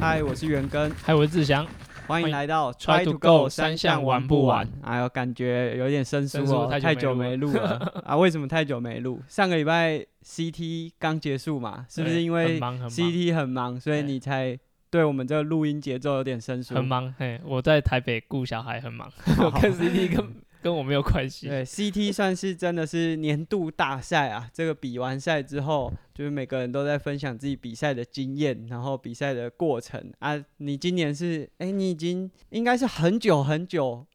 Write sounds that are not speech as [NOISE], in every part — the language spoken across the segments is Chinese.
嗨，我是元根，嗨，我是志祥，欢迎来到 Try to Go 三项玩不完？哎呦，感觉有点生疏哦，太久没没录了 [LAUGHS] 啊！为什么太久没录？上个礼拜 CT 刚结束嘛，是不是因为 CT 很忙，所以你才对我们这个录音节奏有点生疏？很忙？嘿，我在台北顾小孩，很忙，[LAUGHS] 我跟 CT 跟跟我没有关系。对，CT [LAUGHS] 算是真的是年度大赛啊！这个比完赛之后，就是每个人都在分享自己比赛的经验，然后比赛的过程啊。你今年是，哎、你已经应该是很久很久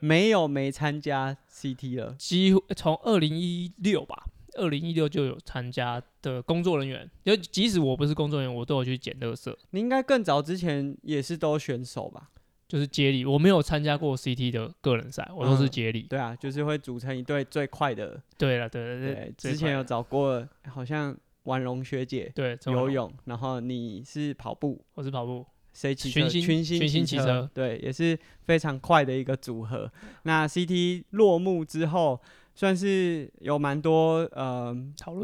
没有没参加 CT 了。几乎从二零一六吧，二零一六就有参加的工作人员，就即使我不是工作人员，我都有去捡垃圾，你应该更早之前也是都选手吧？就是接力。我没有参加过 CT 的个人赛，我都是嗯接力。对啊，就是会组成一队最快的。对了，对对对之前有找过，好像婉容学姐对游泳，然后你是跑步，我是跑步，谁骑车群星群星骑骑车对，也是非常快的一个组合。那 CT 落幕之后，算是有蛮多呃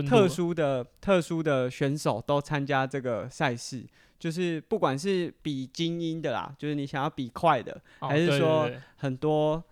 特殊的特殊的选手都参加这个赛事，就是不管是比精英的啦，就是你想要比快的，还是说很多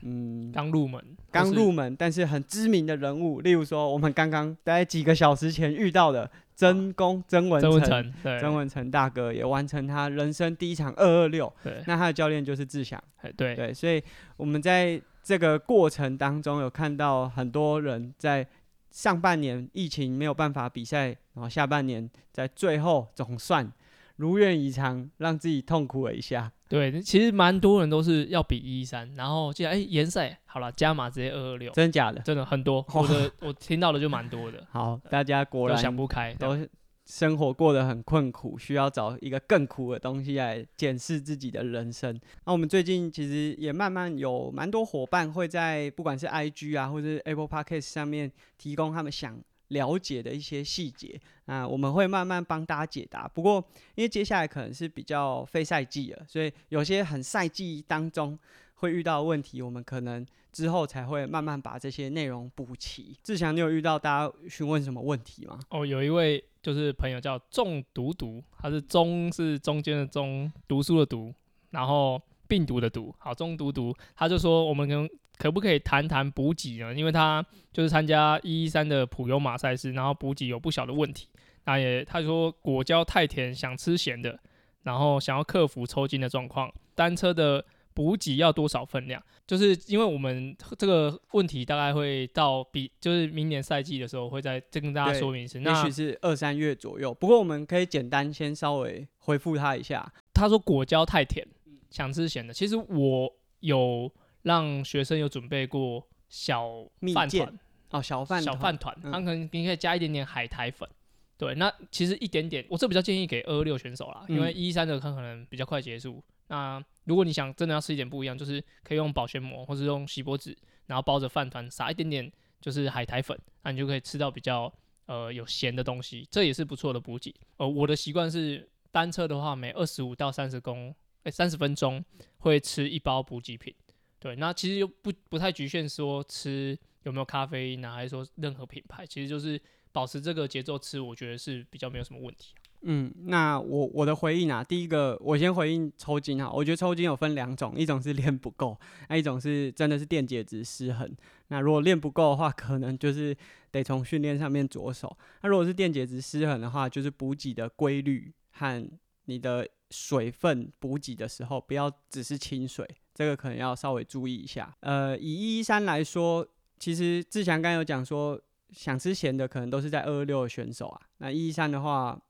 嗯刚入门，刚入门但是很知名的人物，例如说我们刚刚在几个小时前遇到的曾公曾文成。曾文成大哥也完成他人生第一场二二六，对。那他的教练就是志祥，对，所以我们在这个过程当中有看到很多人在上半年疫情没有办法比赛，然后下半年在最后总算如愿以偿，让自己痛苦了一下。对，其实蛮多人都是要比一三，然后既然哎联赛好了，加码直接二二六，真假的？真的很多，我的我听到的就蛮多的，[LAUGHS] 好，大家果都然想不开，都生活过得很困苦，需要找一个更苦的东西来检视自己的人生。那我们最近其实也慢慢有蛮多伙伴会在不管是 IG 啊，或者是 Apple Podcast 上面提供他们想了解的一些细节。啊我们会慢慢帮大家解答。不过因为接下来可能是比较非赛季了，所以有些很赛季当中会遇到问题，我们可能之后才会慢慢把这些内容补齐。志强，你有遇到大家询问什么问题吗？哦，有一位就是朋友叫中毒毒，他是中是中间的中，读书的读，然后病毒的毒，好中毒毒，他就说我们跟可不可以谈谈补给呢？因为他就是参加一一三的普悠马赛事，然后补给有不小的问题，那也他说果胶太甜，想吃咸的，然后想要克服抽筋的状况，单车的。补给要多少分量？就是因为我们这个问题大概会到比，就是明年赛季的时候会再再跟大家对说明一次。也那许是二三月左右。不过我们可以简单先稍微回复他一下。他说果胶太甜，想吃咸的。其实我有让学生有准备过小饭团，哦，小饭小饭团，嗯他可能你可以加一点点海苔粉。对，那其实一点点，我这比较建议给二六选手啦，因为嗯一三的他可能比较快结束。那如果你想真的要吃一点不一样，就是可以用保鲜膜或者用锡箔纸，然后包着饭团，撒一点点就是海苔粉，那你就可以吃到比较呃有咸的东西，这也是不错的补给。呃，我的习惯是单车的话，每二十五到三十公，哎三十分钟会吃一包补给品。对，那其实又不不太局限说吃有没有咖啡因啊，还是说任何品牌，其实就是保持这个节奏吃，我觉得是比较没有什么问题。嗯，那我我的回应啊，第一个我先回应抽筋哈，我觉得抽筋有分两种，一种是练不够，那一种是真的是电解质失衡。那如果练不够的话，可能就是得从训练上面着手。那如果是电解质失衡的话，就是补给的规律和你的水分补给的时候，不要只是清水，这个可能要稍微注意一下。呃，以一三来说，其实志祥刚有讲说，想吃咸的可能都是在二二六的选手啊。那一三的话，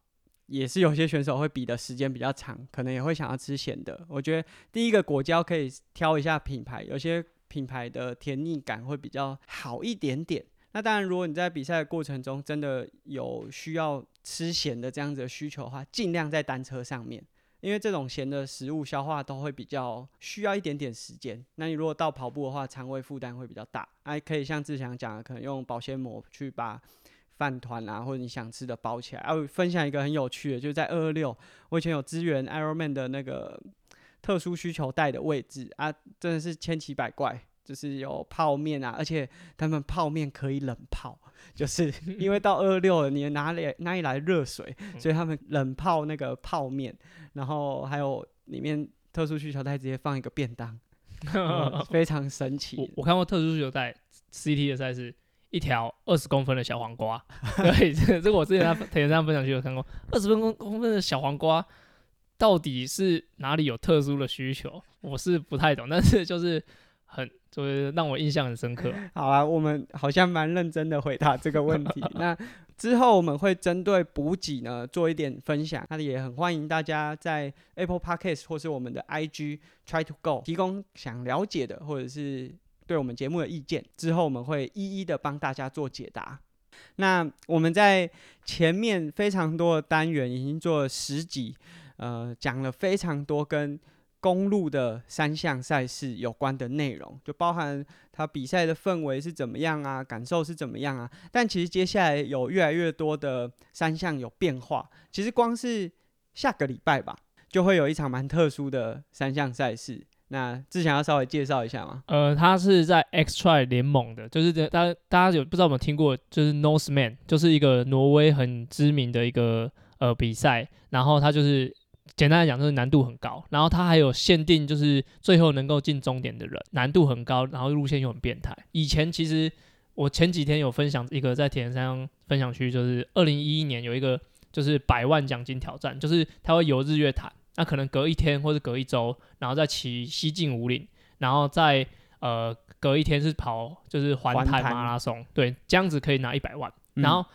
也是有些选手会比的时间比较长，可能也会想要吃咸的。我觉得第一个果胶可以挑一下品牌，有些品牌的甜腻感会比较好一点点。那当然，如果你在比赛的过程中真的有需要吃咸的这样子的需求的话，尽量在单车上面，因为这种咸的食物消化都会比较需要一点点时间。那你如果到跑步的话，肠胃负担会比较大，还可以像志祥讲的，可能用保鲜膜去把饭团啊，或者你想吃的包起来。还有分享一个很有趣的，就是在二二六，我以前有支援 Ironman 的那个特殊需求带的位置啊，真的是千奇百怪。就是有泡面啊，而且他们泡面可以冷泡，就是因为到二六了，你哪里哪里来热水，所以他们冷泡那个泡面，然后还有里面特殊需求袋直接放一个便当，[LAUGHS] 嗯非常神奇。我看过特殊需求袋 CT 的赛事，一条二十公分的小黄瓜，[LAUGHS] 对，这个这个我之前在田上分享区有看过，二十公公分的小黄瓜，到底是哪里有特殊的需求？我是不太懂，但是就是很就是让我印象很深刻。[LAUGHS] 好啊，我们好像蛮认真的回答这个问题。[LAUGHS] 那之后我们会针对补给呢做一点分享，那也很欢迎大家在 Apple Podcast 或是我们的 IG Try to Go 提供想了解的或者是对我们节目的意见，之后我们会一一的帮大家做解答。那我们在前面非常多的单元已经做了十集，呃，讲了非常多跟公路的三项赛事有关的内容，就包含它比赛的氛围是怎么样啊，感受是怎么样啊。但其实接下来有越来越多的三项有变化，其实光是下个礼拜吧，就会有一场蛮特殊的三项赛事。那之前要稍微介绍一下吗？呃，他是在 X Try 联盟的，就是这大家大家有不知道有没有听过，就是 Norseman，就是一个挪威很知名的一个呃比赛，然后它就是简单来讲就是难度很高，然后它还有限定，就是最后能够进终点的人难度很高，然后路线又很变态。以前其实我前几天有分享一个在铁人三项分享区，就是二零一一年有一个就是百万奖金挑战，就是他会游日月潭。那可能隔一天或者隔一周，然后再骑西进五岭，然后再呃隔一天是跑就是环台马拉松，对，这样子可以拿一百万。然后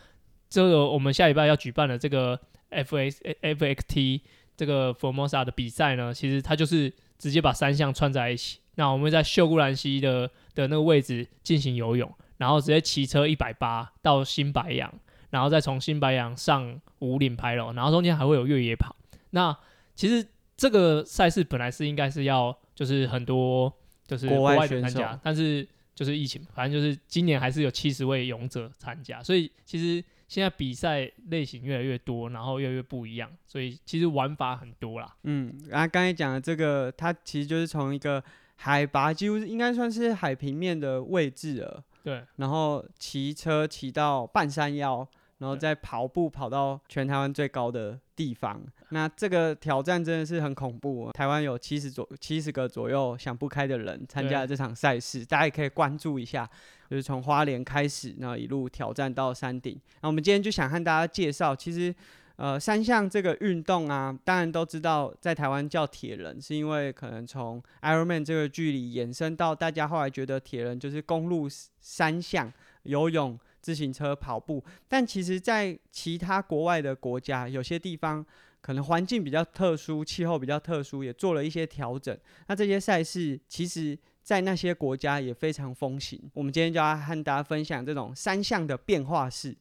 这个我们下礼拜要举办的这个 F X F X T 这个 Formosa 的比赛呢，其实它就是直接把三项串在一起。那我们在秀姑兰溪的的那个位置进行游泳，然后直接骑车一百八到新白杨，然后再从新白杨上五岭牌楼，然后中间还会有越野跑。那其实这个赛事本来是应该是要就是很多就是国外的参加，但是就是疫情，反正就是今年还是有七十位勇者参加，所以其实现在比赛类型越来越多，然后越来越不一样，所以其实玩法很多啦。嗯，然后刚才讲的这个，它其实就是从一个海拔几乎是应该算是海平面的位置了，对，然后骑车骑到半山腰，然后对再跑步跑到全台湾最高的地方。那这个挑战真的是很恐怖、哦。台湾有七十左七十个左右想不开的人参加了这场赛事，大家也可以关注一下。就是从花莲开始，然后一路挑战到山顶。那我们今天就想和大家介绍，其实呃三项这个运动啊，当然都知道在台湾叫铁人，是因为可能从 Ironman 这个距离延伸到大家后来觉得铁人就是公路三项，游泳、自行车、跑步。但其实，在其他国外的国家，有些地方可能环境比较特殊，气候比较特殊，也做了一些调整。那这些赛事其实。在那些国家也非常风行。我们今天就要和大家分享这种三项的变化式。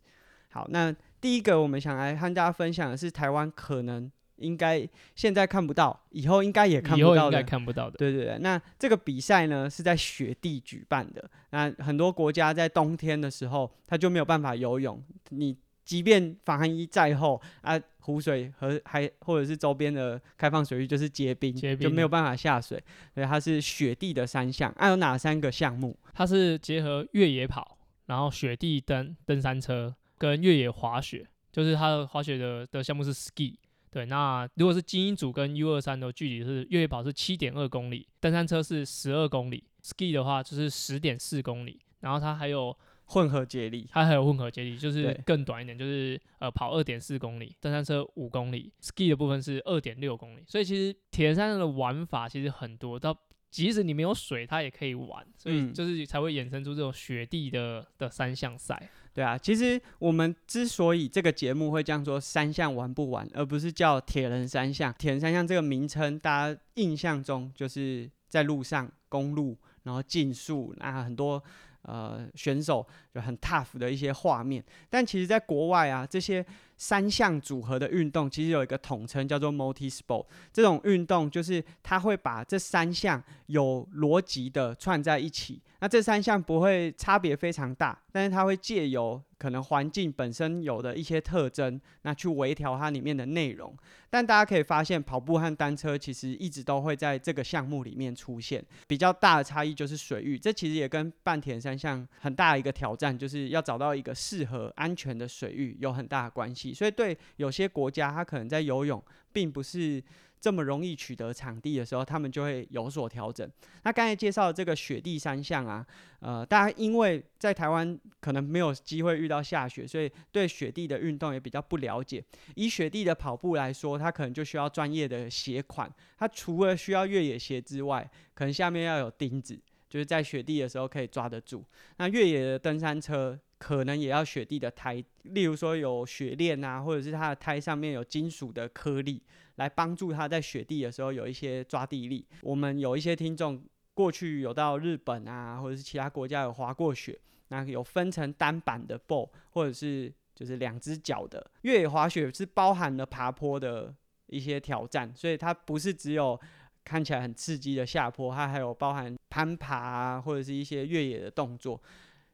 好，那第一个我们想来和大家分享的是台湾可能应该现在看不到，以后应该也看以后应该不到的。看不到的。对对对，那这个比赛呢是在雪地举办的。那很多国家在冬天的时候，它就没有办法游泳。你即便防寒衣再厚啊，湖水和还或者是周边的开放水域就是结冰，结冰就没有办法下水。所以它是雪地的三项。啊，有哪三个项目？它是结合越野跑，然后雪地登登山车跟越野滑雪，就是它的滑雪的的项目是 ski。对，那如果是精英组跟 U 二三的距离是越野跑是七点二公里，登山车是十二公里，ski 的话就是十点四公里，然后它还有混合接力。它还有混合接力，就是更短一点，就是呃跑二点四公里，登山车五公里，ski 的部分是二点六公里，所以其实铁人三项的玩法其实很多，到即使你没有水，它也可以玩，所以嗯就是才会衍生出这种雪地的的三项赛。对啊，其实我们之所以这个节目会这样说三项玩不玩，而不是叫铁人三项。铁人三项这个名称，大家印象中就是在路上公路，然后竞速，那很多呃选手就很 tough 的一些画面。但其实，在国外啊，这些三项组合的运动其实有一个统称叫做 multi sport。这种运动就是它会把这三项有逻辑的串在一起。那这三项不会差别非常大，但是它会借由可能环境本身有的一些特征，那去微调它里面的内容。但大家可以发现，跑步和单车其实一直都会在这个项目里面出现。比较大的差异就是水域，这其实也跟半田三项很大的一个挑战，就是要找到一个适合安全的水域有很大的关系。所以对有些国家，它可能在游泳并不是。这么容易取得场地的时候，他们就会有所调整。那刚才介绍的这个雪地三项啊，呃，大家因为在台湾可能没有机会遇到下雪，所以对雪地的运动也比较不了解。以雪地的跑步来说，它可能就需要专业的鞋款。它除了需要越野鞋之外，可能下面要有钉子，就是在雪地的时候可以抓得住。那越野的登山车可能也要雪地的胎，例如说有雪链啊，或者是它的胎上面有金属的颗粒。来帮助他在雪地的时候有一些抓地力。我们有一些听众过去有到日本啊，或者是其他国家有滑过雪，那有分成单板的 b o 或者是就是两只脚的越野滑雪，是包含了爬坡的一些挑战，所以它不是只有看起来很刺激的下坡，它还有包含攀爬啊，或者是一些越野的动作，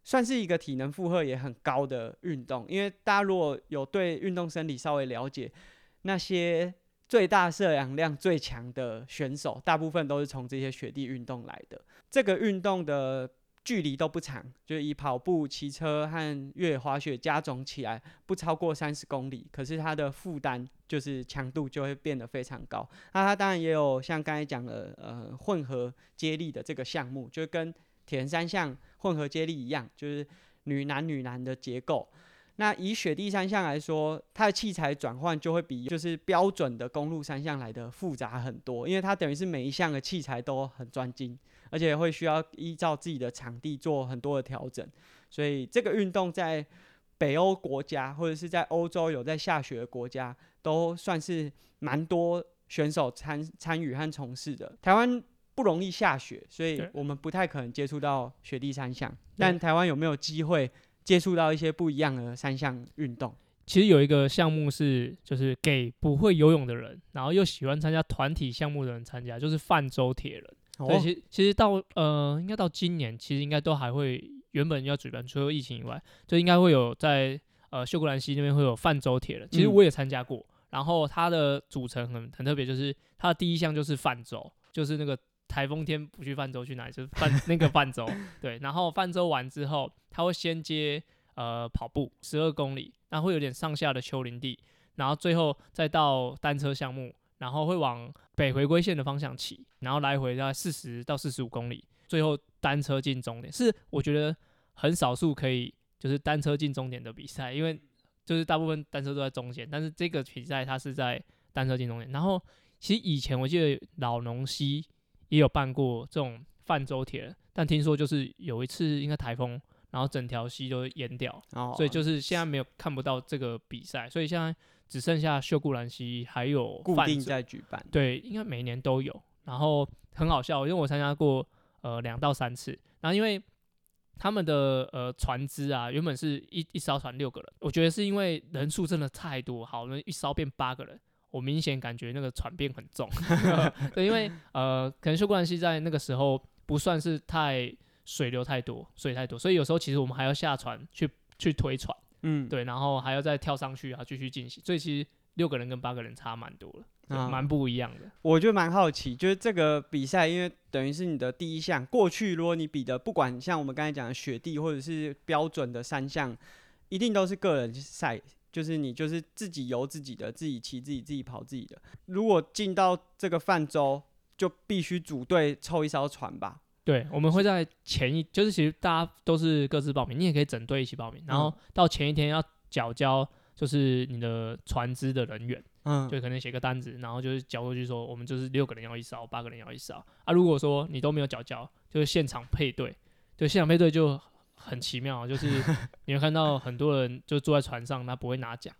算是一个体能负荷也很高的运动。因为大家如果有对运动生理稍微了解，那些最大摄氧量最强的选手，大部分都是从这些雪地运动来的。这个运动的距离都不长，就是以跑步、骑车和越野滑雪加总起来，不超过三十公里。可是它的负担就是强度就会变得非常高。那它当然也有像刚才讲的，呃，混合接力的这个项目，就跟铁人三项混合接力一样，就是女男女男的结构。那以雪地三项来说，它的器材转换就会比就是标准的公路三项来的复杂很多，因为它等于是每一项的器材都很专精，而且会需要依照自己的场地做很多的调整。所以这个运动在北欧国家或者是在欧洲有在下雪的国家，都算是蛮多选手参参与和从事的。台湾不容易下雪，所以我们不太可能接触到雪地三项。但台湾有没有机会？接触到一些不一样的三项运动，其实有一个项目是，就是给不会游泳的人，然后又喜欢参加团体项目的人参加，就是泛舟铁人。对，其其实到呃，应该到今年，其实应该都还会，原本要举办，除了疫情以外，就应该会有在呃秀姑兰溪那边会有泛舟铁人。其实我也参加过，然后它的组成很很特别，就是它的第一项就是泛舟，就是那个。台风天不去泛舟去哪里？[LAUGHS] 就是泛那个泛舟，[LAUGHS] 对。然后泛舟完之后，他会先接呃跑步十二公里，那会有点上下的丘陵地，然后最后再到单车项目，然后会往北回归线的方向骑，然后来回大概四十到四十五公里，最后单车进终点。是我觉得很少数可以就是单车进终点的比赛，因为就是大部分单车都在中间，但是这个比赛它是在单车进终点。然后其实以前我记得老农溪。也有办过这种泛舟铁人，但听说就是有一次应该台风，然后整条溪都淹掉，所以就是现在没有看不到这个比赛，所以现在只剩下秀姑兰溪还有固定在举办，对，应该每年都有。然后很好笑，因为我参加过呃两到三次，然后因为他们的呃船只啊原本是一一艘船六个人，我觉得是因为人数真的太多，好，那一艘变八个人。我明显感觉那个船变很重，[LAUGHS] 对，因为呃，可能秀姑兰溪在那个时候不算是太水流太多，水太多，所以有时候其实我们还要下船去去推船，嗯，对，然后还要再跳上去啊，继续进行，所以其实六个人跟八个人差蛮多了，蛮不一样的。我就蛮好奇，就是这个比赛，因为等于是你的第一项，过去如果你比的，不管像我们刚才讲的雪地或者是标准的三项，一定都是个人赛。就是你就是自己游自己的，自己骑自己，自己跑自己的。如果进到这个泛舟，就必须组队凑一艘船吧？对，我们会在前一，就是其实大家都是各自报名，你也可以整队一起报名。然后到前一天要缴交，就是你的船只的人员，嗯，就可能写个单子，然后就是交过去说，我们就是六个人要一艘，八个人要一艘。啊，如果说你都没有缴交，就是现场配对，对，现场配对就。很奇妙，就是 [LAUGHS] 你会看到很多人就坐在船上，他不会拿奖，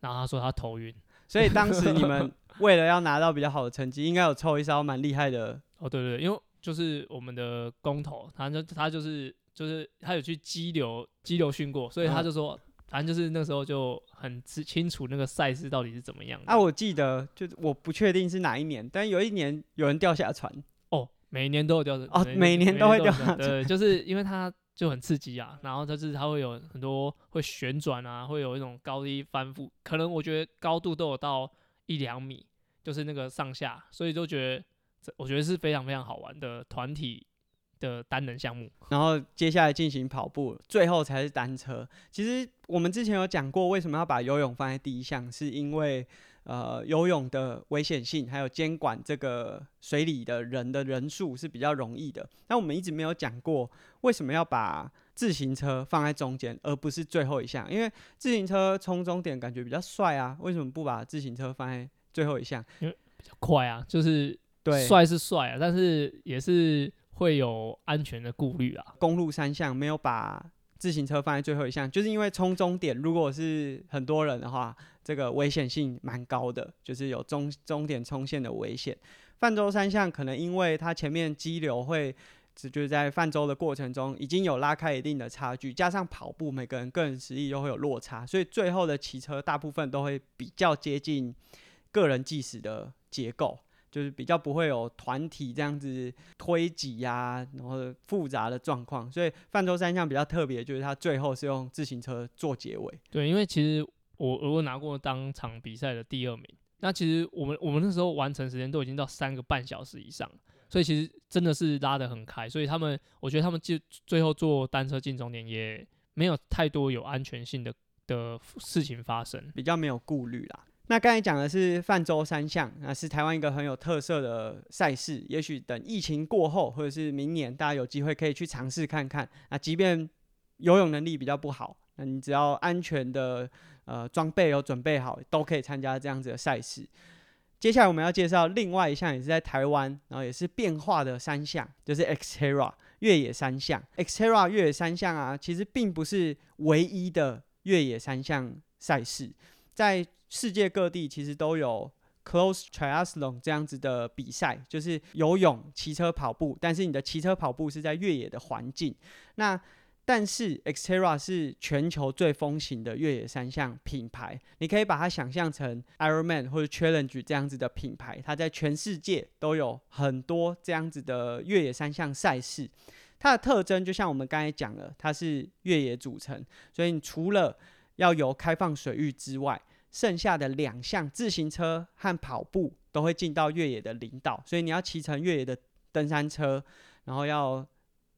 然后他说他头晕，所以当时你们 [LAUGHS] 为了要拿到比较好的成绩，应该有抽一艘蛮厉害的。哦，对对，因为就是我们的工头，他就他就是就是他有去激流激流训过，所以他嗯就说，反正就是那时候就很知清楚那个赛事到底是怎么样的。啊，我记得就是我不确定是哪一年，但有一年有人掉下船，哦，每年都有掉的哦每年都会掉下对，就是因为它就很刺激啊，然后它就是它会有很多会旋转啊，会有一种高低翻覆，可能我觉得高度都有到一两米，就是那个上下，所以就觉得这我觉得是非常非常好玩的团体的单人项目。然后接下来进行跑步，最后才是单车。其实我们之前有讲过，为什么要把游泳放在第一项，是因为呃游泳的危险性，还有监管这个水里的人的人数是比较容易的。但我们一直没有讲过，为什么要把自行车放在中间，而不是最后一项？因为自行车冲终点感觉比较帅啊，为什么不把自行车放在最后一项？因为比较快啊，就是对，帅是帅啊，但是也是会有安全的顾虑啊。公路三项没有把自行车放在最后一项，就是因为冲终点如果是很多人的话，这个危险性蛮高的，就是有终终点冲线的危险。泛舟三项可能因为它前面激流会。只就是在泛舟的过程中已经有拉开一定的差距，加上跑步每个人个人实力又会有落差，所以最后的骑车大部分都会比较接近个人计时的结构。就是比较不会有团体这样子推挤呀、然后复杂的状况，所以泛舟三项比较特别，就是它最后是用自行车做结尾。对，因为其实我我拿过当场比赛的第二名。那其实我们我们那时候完成时间都已经到三个半小时以上，所以其实真的是拉得很开。所以他们，我觉得他们就最后坐单车进终点也没有太多有安全性的的事情发生。比较没有顾虑啦。那刚才讲的是泛舟三项，那是台湾一个很有特色的赛事。也许等疫情过后，或者是明年，大家有机会可以去尝试看看。那即便游泳能力比较不好，那你只要安全的呃装备有准备好，都可以参加这样子的赛事。接下来我们要介绍另外一项，也是在台湾，然后也是变化的三项，就是 Xterra 越野三项。Xterra 越野三项啊，其实并不是唯一的越野三项赛事，在世界各地其实都有 close triathlon 这样子的比赛，就是游泳、骑车、跑步，但是你的骑车跑步是在越野的环境。那但是 Xterra 是全球最风行的越野三项品牌，你可以把它想象成 Ironman 或者 Challenge 这样子的品牌，它在全世界都有很多这样子的越野三项赛事。它的特征就像我们刚才讲了，它是越野组成，所以你除了要有开放水域之外，剩下的两项自行车和跑步都会进到越野的领导，所以你要骑乘越野的登山车，然后要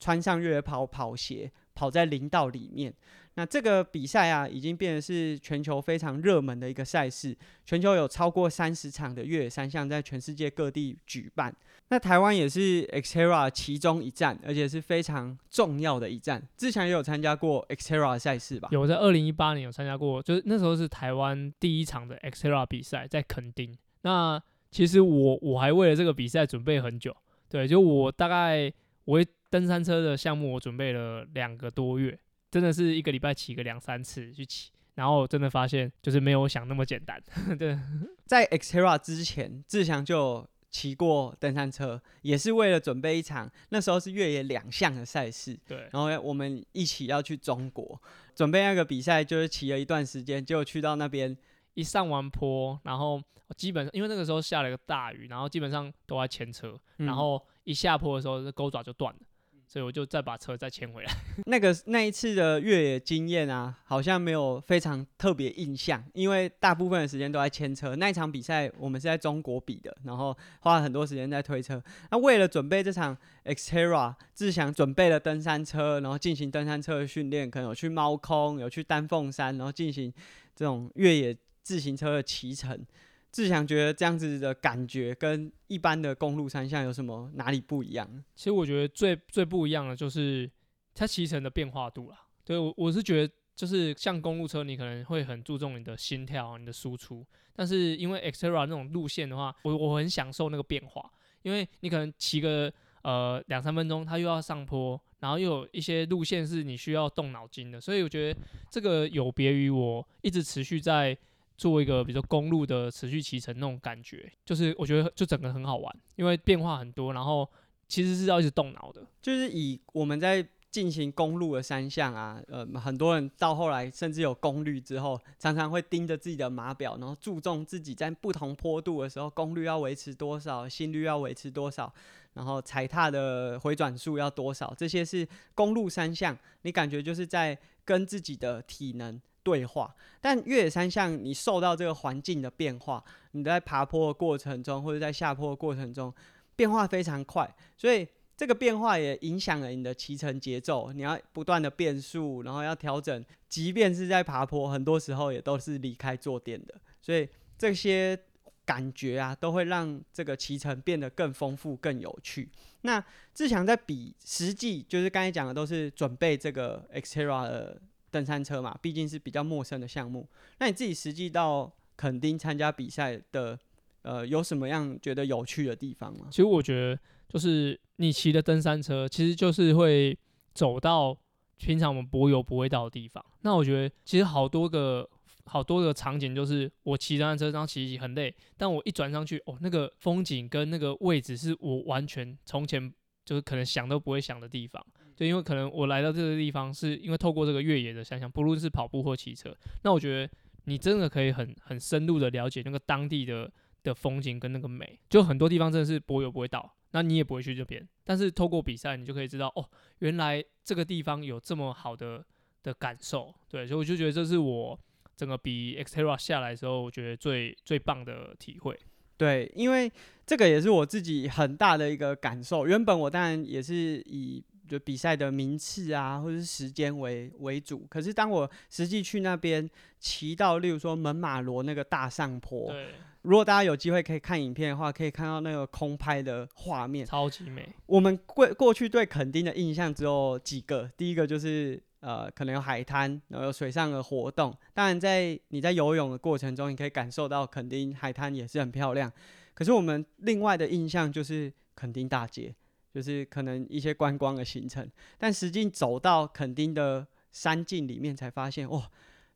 穿上越野跑跑鞋，跑在林道里面。那这个比赛啊，已经变得是全球非常热门的一个赛事，全球有超过三十场的越野三项在全世界各地举办。那台湾也是 Xterra 其中一站，而且是非常重要的一站。之前也有参加过 Xterra 赛事吧？有在二零一八年有参加过，就是那时候是台湾第一场的 Xterra 比赛，在垦丁。那其实我我还为了这个比赛准备很久，对，就我大概我会登山车的项目我准备了两个多月，真的是一个礼拜骑个两三次去骑，然后真的发现就是没有我想那么简单，[LAUGHS] 对，在 Xterra 之前，志强就骑过登山车，也是为了准备一场那时候是越野两项的赛事。对，然后我们一起要去中国准备那个比赛，就是骑了一段时间，结果去到那边一上完坡，然后基本上因为那个时候下了个大雨，然后基本上都在牵车，嗯。然后一下坡的时候，这钩爪就断了，所以我就再把车再牵回来。[LAUGHS] 那个那一次的越野经验啊，好像没有非常特别印象，因为大部分的时间都在牵车。那一场比赛我们是在中国比的，然后花了很多时间在推车。那为了准备这场 Xterra，志祥准备了登山车，然后进行登山车的训练，可能有去猫空，有去丹凤山，然后进行这种越野自行车的骑乘。志强觉得这样子的感觉跟一般的公路三项有什么哪里不一样？其实我觉得最最不一样的就是它骑乘的变化度啦。对我我是觉得就是像公路车，你可能会很注重你的心跳、你的输出，但是因为 Xterra 那种路线的话，我我很享受那个变化，因为你可能骑个呃两三分钟，它又要上坡，然后又有一些路线是你需要动脑筋的，所以我觉得这个有别于我一直持续在。做一个比如说公路的持续骑乘那种感觉，就是我觉得就整个很好玩，因为变化很多，然后其实是要一直动脑的。就是以我们在进行公路的三项啊，呃，很多人到后来甚至有功率之后，常常会盯着自己的码表，然后注重自己在不同坡度的时候功率要维持多少，心率要维持多少，然后踩踏的回转数要多少，这些是公路三项，你感觉就是在跟自己的体能对话。但越野三项，你受到这个环境的变化，你在爬坡的过程中或者在下坡的过程中，变化非常快，所以。这个变化也影响了你的骑乘节奏，你要不断的变速，然后要调整，即便是在爬坡，很多时候也都是离开坐垫的，所以这些感觉啊，都会让这个骑乘变得更丰富、更有趣。那志强在比实际，就是刚才讲的都是准备这个 Xterra 的登山车嘛，毕竟是比较陌生的项目。那你自己实际到垦丁参加比赛的，呃，有什么样觉得有趣的地方吗？其实我觉得就是。你骑的登山车，其实就是会走到平常我们柏油不会到的地方。那我觉得其实好多个好多个场景，就是我骑登山车，然后骑骑很累，但我一转上去，哦，那个风景跟那个位置是我完全从前就是可能想都不会想的地方。就因为可能我来到这个地方，是因为透过这个越野的想象，不论是跑步或骑车，那我觉得你真的可以很很深入的了解那个当地的的风景跟那个美。就很多地方真的是柏油不会到。那你也不会去这边，但是透过比赛，你就可以知道哦，原来这个地方有这么好的的感受，对，所以我就觉得这是我整个比 Xterra 下来的时候，我觉得最最棒的体会。对，因为这个也是我自己很大的一个感受。原本我当然也是以就比赛的名次啊，或者是时间为为主，可是当我实际去那边骑到，例如说门马罗那个大上坡，对。如果大家有机会可以看影片的话，可以看到那个空拍的画面，超级美。我们过过去对垦丁的印象只有几个，第一个就是呃，可能有海滩，然后有水上的活动。当然，在你在游泳的过程中，你可以感受到垦丁海滩也是很漂亮。可是我们另外的印象就是垦丁大街，就是可能一些观光的行程。但实际走到垦丁的山径里面，才发现哇，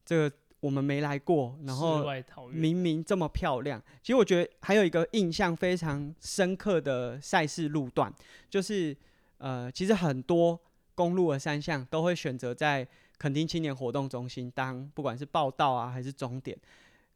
这个。我们没来过，然后明明这么漂亮。其实我觉得还有一个印象非常深刻的赛事路段，就是呃，其实很多公路的三项都会选择在垦丁青年活动中心当不管是报道啊还是终点。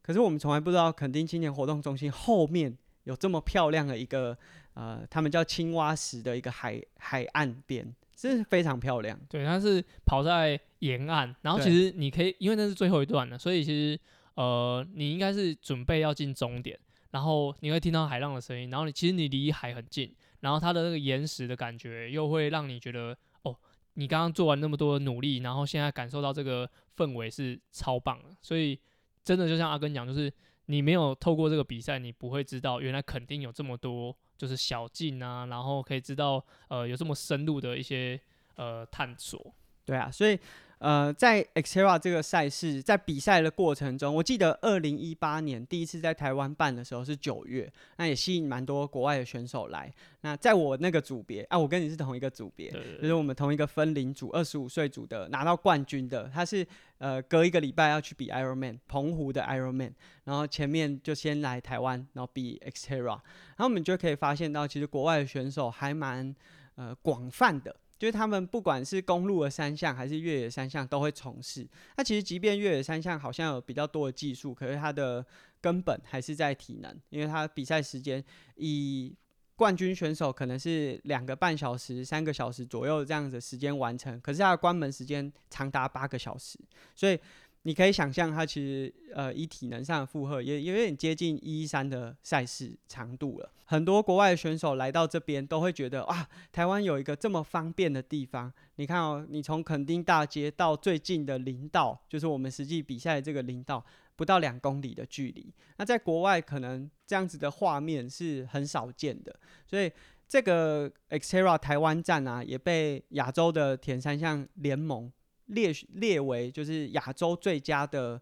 可是我们从来不知道垦丁青年活动中心后面有这么漂亮的一个呃，他们叫青蛙石的一个海海岸边。真是非常漂亮，对，它是跑在沿岸，然后其实你可以，因为那是最后一段了，所以其实呃，你应该是准备要进终点，然后你会听到海浪的声音，然后你其实你离海很近，然后它的那个岩石的感觉又会让你觉得，哦，你刚刚做完那么多努力，然后现在感受到这个氛围是超棒的，所以真的就像阿根讲，就是你没有透过这个比赛，你不会知道原来肯定有这么多。就是小径啊，然后可以知道，呃，有这么深入的一些呃探索。对啊，所以呃，在 Xterra 这个赛事在比赛的过程中，我记得二零一八年第一次在台湾办的时候是九月，那也吸引蛮多国外的选手来。那在我那个组别啊，我跟你是同一个组别，就是我们同一个分龄组，二十五岁组的拿到冠军的，他是呃隔一个礼拜要去比 Ironman，澎湖的 Ironman，然后前面就先来台湾，然后比 Xterra，然后我们就可以发现到，其实国外的选手还蛮呃广泛的。就是他们不管是公路的三项还是越野三项都会从事。那其实即便越野三项好像有比较多的技术，可是它的根本还是在体能，因为它比赛时间以冠军选手可能是两个半小时、三个小时左右这样子时间完成，可是它的关门时间长达八个小时，所以。你可以想象，它其实呃，以体能上的负荷也有点接近一三的赛事长度了。很多国外的选手来到这边，都会觉得哇，台湾有一个这么方便的地方。你看哦，你从垦丁大街到最近的林道，就是我们实际比赛的这个林道，不到两公里的距离。那在国外，可能这样子的画面是很少见的。所以这个 Xterra 台湾站啊，也被亚洲的田三项联盟。列列为就是亚洲最佳的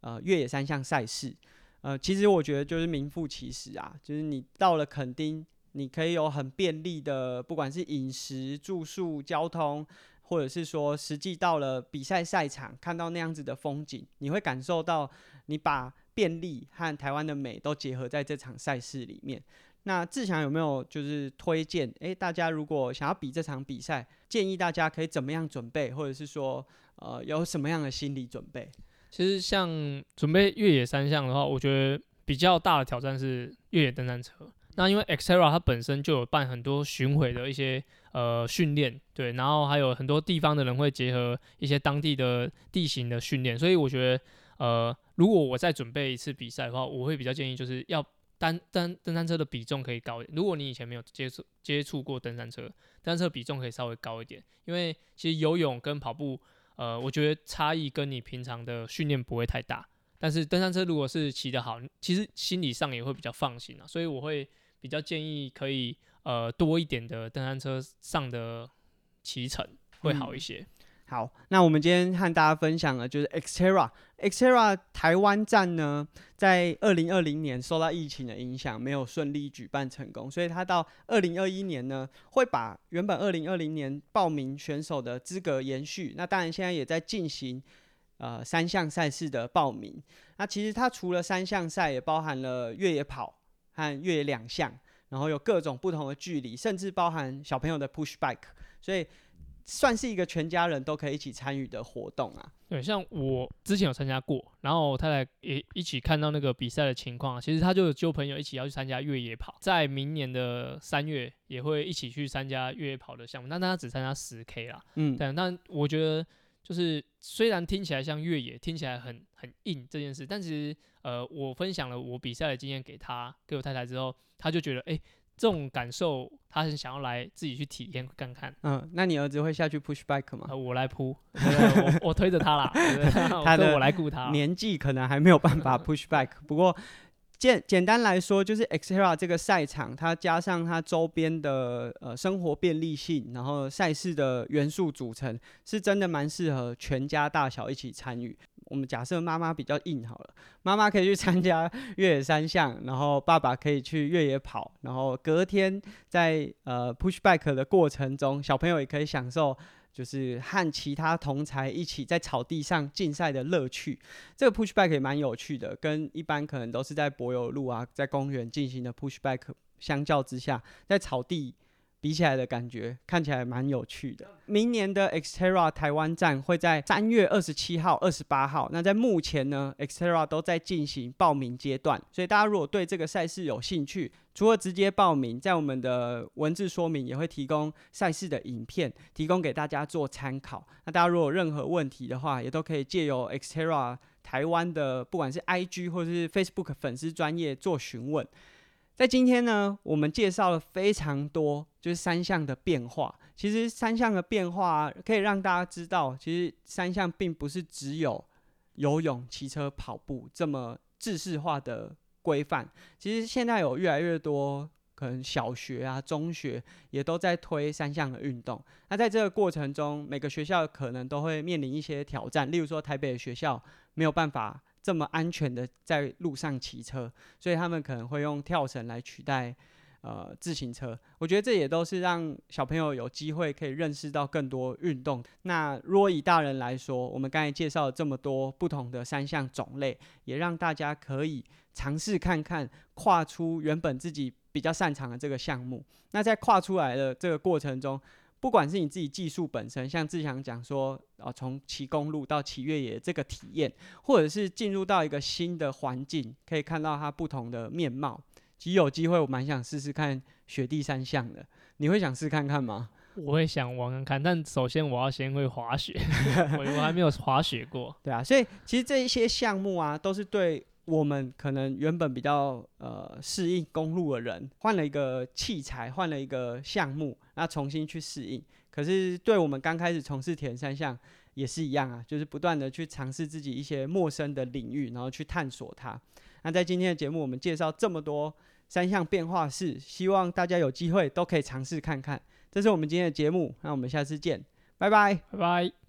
呃越野三项赛事，呃，其实我觉得就是名副其实啊，就是你到了垦丁，你可以有很便利的，不管是饮食、住宿、交通，或者是说实际到了比赛赛场，看到那样子的风景，你会感受到你把便利和台湾的美都结合在这场赛事里面。那志强有没有就是推荐？诶，大家如果想要比这场比赛，建议大家可以怎么样准备，或者是说，呃，有什么样的心理准备？其实像准备越野三项的话，我觉得比较大的挑战是越野登山车。那因为 Xterra 它本身就有办很多巡回的一些呃训练，对，然后还有很多地方的人会结合一些当地的地形的训练，所以我觉得呃，如果我再准备一次比赛的话，我会比较建议就是要单单登山车的比重可以高一点。如果你以前没有接触接触过登山车，登山车比重可以稍微高一点，因为其实游泳跟跑步。呃，我觉得差异跟你平常的训练不会太大，但是登山车如果是骑得好，其实心理上也会比较放心啊，所以我会比较建议可以呃多一点的登山车上的骑乘会好一些。好，那我们今天和大家分享的就是 Xterra，Xterra 台湾站呢，在二零二零年受到疫情的影响，没有顺利举办成功，所以他到二零二一年呢，会把原本二零二零年报名选手的资格延续。那当然现在也在进行呃三项赛事的报名。那其实它除了三项赛，也包含了越野跑和越野两项，然后有各种不同的距离，甚至包含小朋友的 push bike，所以。算是一个全家人都可以一起参与的活动啊。对，像我之前有参加过，然后我太太也一起看到那个比赛的情况。其实他就揪朋友一起要去参加越野跑，在明年的三月也会一起去参加越野跑的项目。但他只参加十 K 啦。嗯，但但我觉得就是虽然听起来像越野，听起来很很硬这件事，但其实呃，我分享了我比赛的经验给他，给我太太之后，他就觉得哎。这种感受，他很想要来自己去体验看看。嗯，那你儿子会下去 push bike 吗？我来扑，我 [LAUGHS] 我推着他啦。[LAUGHS] 他的我来顾他。年纪可能还没有办法 push back，[LAUGHS] 不过简简单来说，就是 Xterra 这个赛场，它加上它周边的呃生活便利性，然后赛事的元素组成，是真的蛮适合全家大小一起参与。我们假设妈妈比较硬好了，妈妈可以去参加 [LAUGHS] 越野三项，然后爸爸可以去越野跑，然后隔天在呃 push back 的过程中，小朋友也可以享受就是和其他同才一起在草地上竞赛的乐趣。这个 push back 也蛮有趣的，跟一般可能都是在柏油路啊，在公园进行的 push back 相较之下，在草地。比起来的感觉看起来蛮有趣的。明年的 Xterra 台湾站会在三月二十七号、二十八号。那在目前呢，Xterra 都在进行报名阶段，所以大家如果对这个赛事有兴趣，除了直接报名，在我们的文字说明也会提供赛事的影片，提供给大家做参考。那大家如果有任何问题的话，也都可以借由 Xterra 台湾的不管是 IG 或是 Facebook 粉丝专业做询问。在今天呢，我们介绍了非常多，就是三项的变化。其实三项的变化可以让大家知道，其实三项并不是只有游泳、骑车、跑步这么制式化的规范。其实现在有越来越多，可能小学啊、中学也都在推三项的运动。那在这个过程中，每个学校可能都会面临一些挑战，例如说台北的学校没有办法。这么安全的在路上骑车，所以他们可能会用跳绳来取代呃自行车。我觉得这也都是让小朋友有机会可以认识到更多运动。那如果以大人来说，我们刚才介绍了这么多不同的三项种类，也让大家可以尝试看看跨出原本自己比较擅长的这个项目。那在跨出来的这个过程中，不管是你自己技术本身，像志强讲说，啊，从骑公路到骑越野这个体验，或者是进入到一个新的环境，可以看到它不同的面貌。其实有机会，我蛮想试试看雪地三项的。你会想试看看吗？我会想玩看看，但首先我要先会滑雪，[LAUGHS] 我我还没有滑雪过。对啊，所以其实这一些项目啊，都是对。我们可能原本比较呃适应公路的人，换了一个器材，换了一个项目，那重新去适应。可是对我们刚开始从事田三项也是一样啊，就是不断的去尝试自己一些陌生的领域，然后去探索它。那在今天的节目，我们介绍这么多三项变化式，希望大家有机会都可以尝试看看。这是我们今天的节目，那我们下次见，拜拜，拜拜。